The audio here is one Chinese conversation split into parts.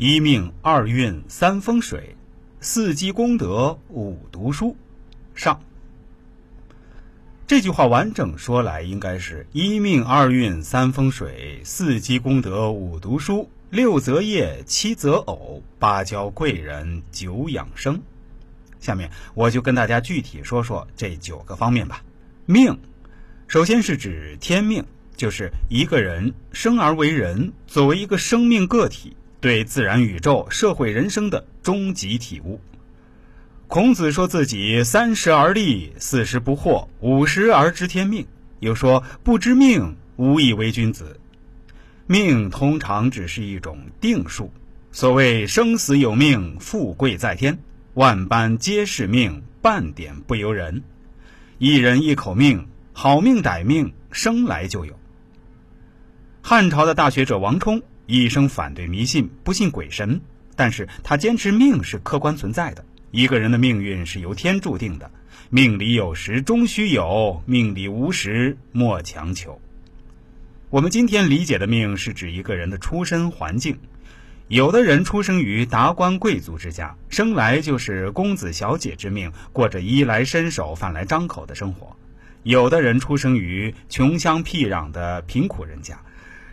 一命二运三风水，四积功德五读书。上。这句话完整说来，应该是一命二运三风水，四积功德五读书，六择业七择偶，八交贵人九养生。下面我就跟大家具体说说这九个方面吧。命，首先是指天命，就是一个人生而为人，作为一个生命个体，对自然、宇宙、社会、人生的终极体悟。孔子说自己三十而立，四十不惑，五十而知天命。又说不知命，无以为君子。命通常只是一种定数。所谓生死有命，富贵在天。万般皆是命，半点不由人。一人一口命，好命歹命生来就有。汉朝的大学者王充一生反对迷信，不信鬼神，但是他坚持命是客观存在的，一个人的命运是由天注定的，命里有时终须有，命里无时莫强求。我们今天理解的命，是指一个人的出身环境。有的人出生于达官贵族之家，生来就是公子小姐之命，过着衣来伸手、饭来张口的生活；有的人出生于穷乡僻壤的贫苦人家，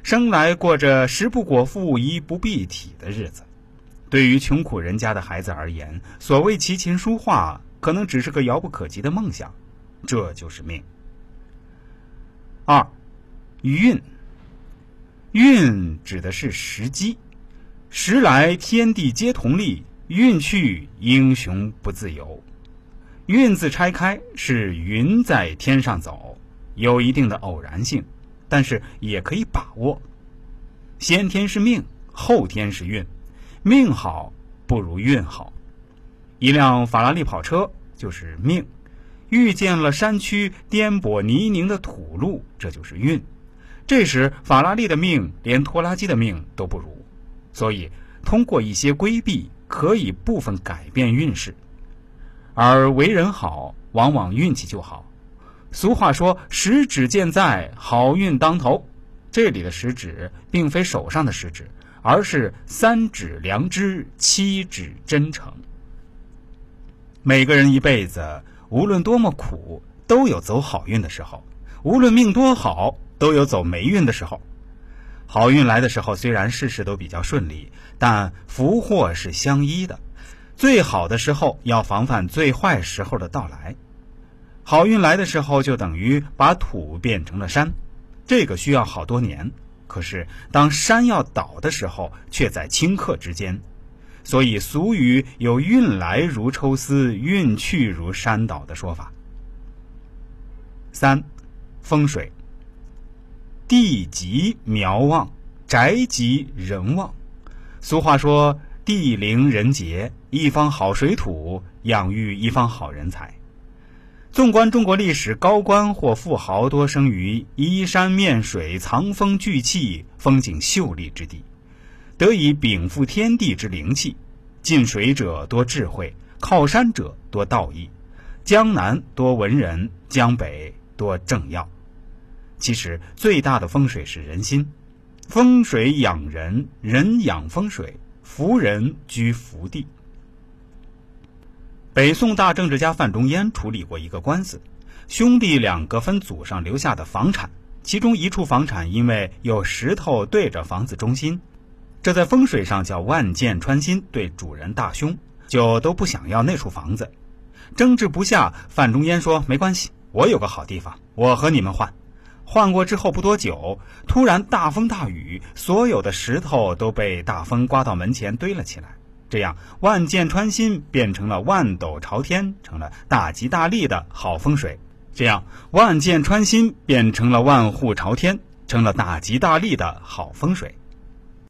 生来过着食不果腹、衣不蔽体的日子。对于穷苦人家的孩子而言，所谓琴棋书画，可能只是个遥不可及的梦想。这就是命。二，运。运指的是时机。时来天地皆同力，运去英雄不自由。运字拆开是云在天上走，有一定的偶然性，但是也可以把握。先天是命，后天是运，命好不如运好。一辆法拉利跑车就是命，遇见了山区颠簸泥泞的土路，这就是运。这时法拉利的命连拖拉机的命都不如。所以，通过一些规避，可以部分改变运势。而为人好，往往运气就好。俗话说：“十指健在，好运当头。”这里的十指，并非手上的十指，而是三指良知，七指真诚。每个人一辈子，无论多么苦，都有走好运的时候；无论命多好，都有走霉运的时候。好运来的时候，虽然事事都比较顺利，但福祸是相依的。最好的时候要防范最坏时候的到来。好运来的时候，就等于把土变成了山，这个需要好多年。可是当山要倒的时候，却在顷刻之间。所以俗语有“运来如抽丝，运去如山倒”的说法。三，风水。地吉苗旺，宅吉人旺。俗话说：“地灵人杰，一方好水土，养育一方好人才。”纵观中国历史，高官或富豪多生于依山面水、藏风聚气、风景秀丽之地，得以禀赋天地之灵气。近水者多智慧，靠山者多道义。江南多文人，江北多政要。其实最大的风水是人心，风水养人，人养风水，福人居福地。北宋大政治家范仲淹处理过一个官司，兄弟两个分祖上留下的房产，其中一处房产因为有石头对着房子中心，这在风水上叫万箭穿心，对主人大凶，就都不想要那处房子。争执不下，范仲淹说：“没关系，我有个好地方，我和你们换。”换过之后不多久，突然大风大雨，所有的石头都被大风刮到门前堆了起来。这样万箭穿心变成了万斗朝天，成了大吉大利的好风水。这样万箭穿心变成了万户朝天，成了大吉大利的好风水。